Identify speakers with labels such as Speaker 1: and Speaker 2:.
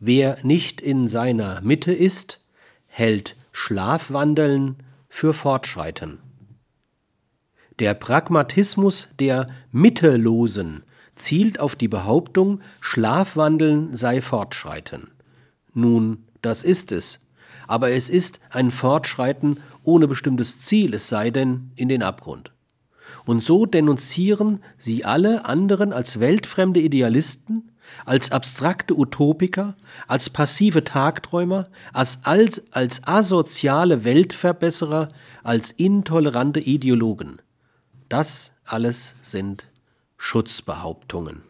Speaker 1: Wer nicht in seiner Mitte ist, hält Schlafwandeln für Fortschreiten. Der Pragmatismus der Mittelosen zielt auf die Behauptung, Schlafwandeln sei Fortschreiten. Nun, das ist es, aber es ist ein Fortschreiten ohne bestimmtes Ziel, es sei denn in den Abgrund. Und so denunzieren sie alle anderen als weltfremde Idealisten, als abstrakte Utopiker, als passive Tagträumer, als, als, als asoziale Weltverbesserer, als intolerante Ideologen. Das alles sind Schutzbehauptungen.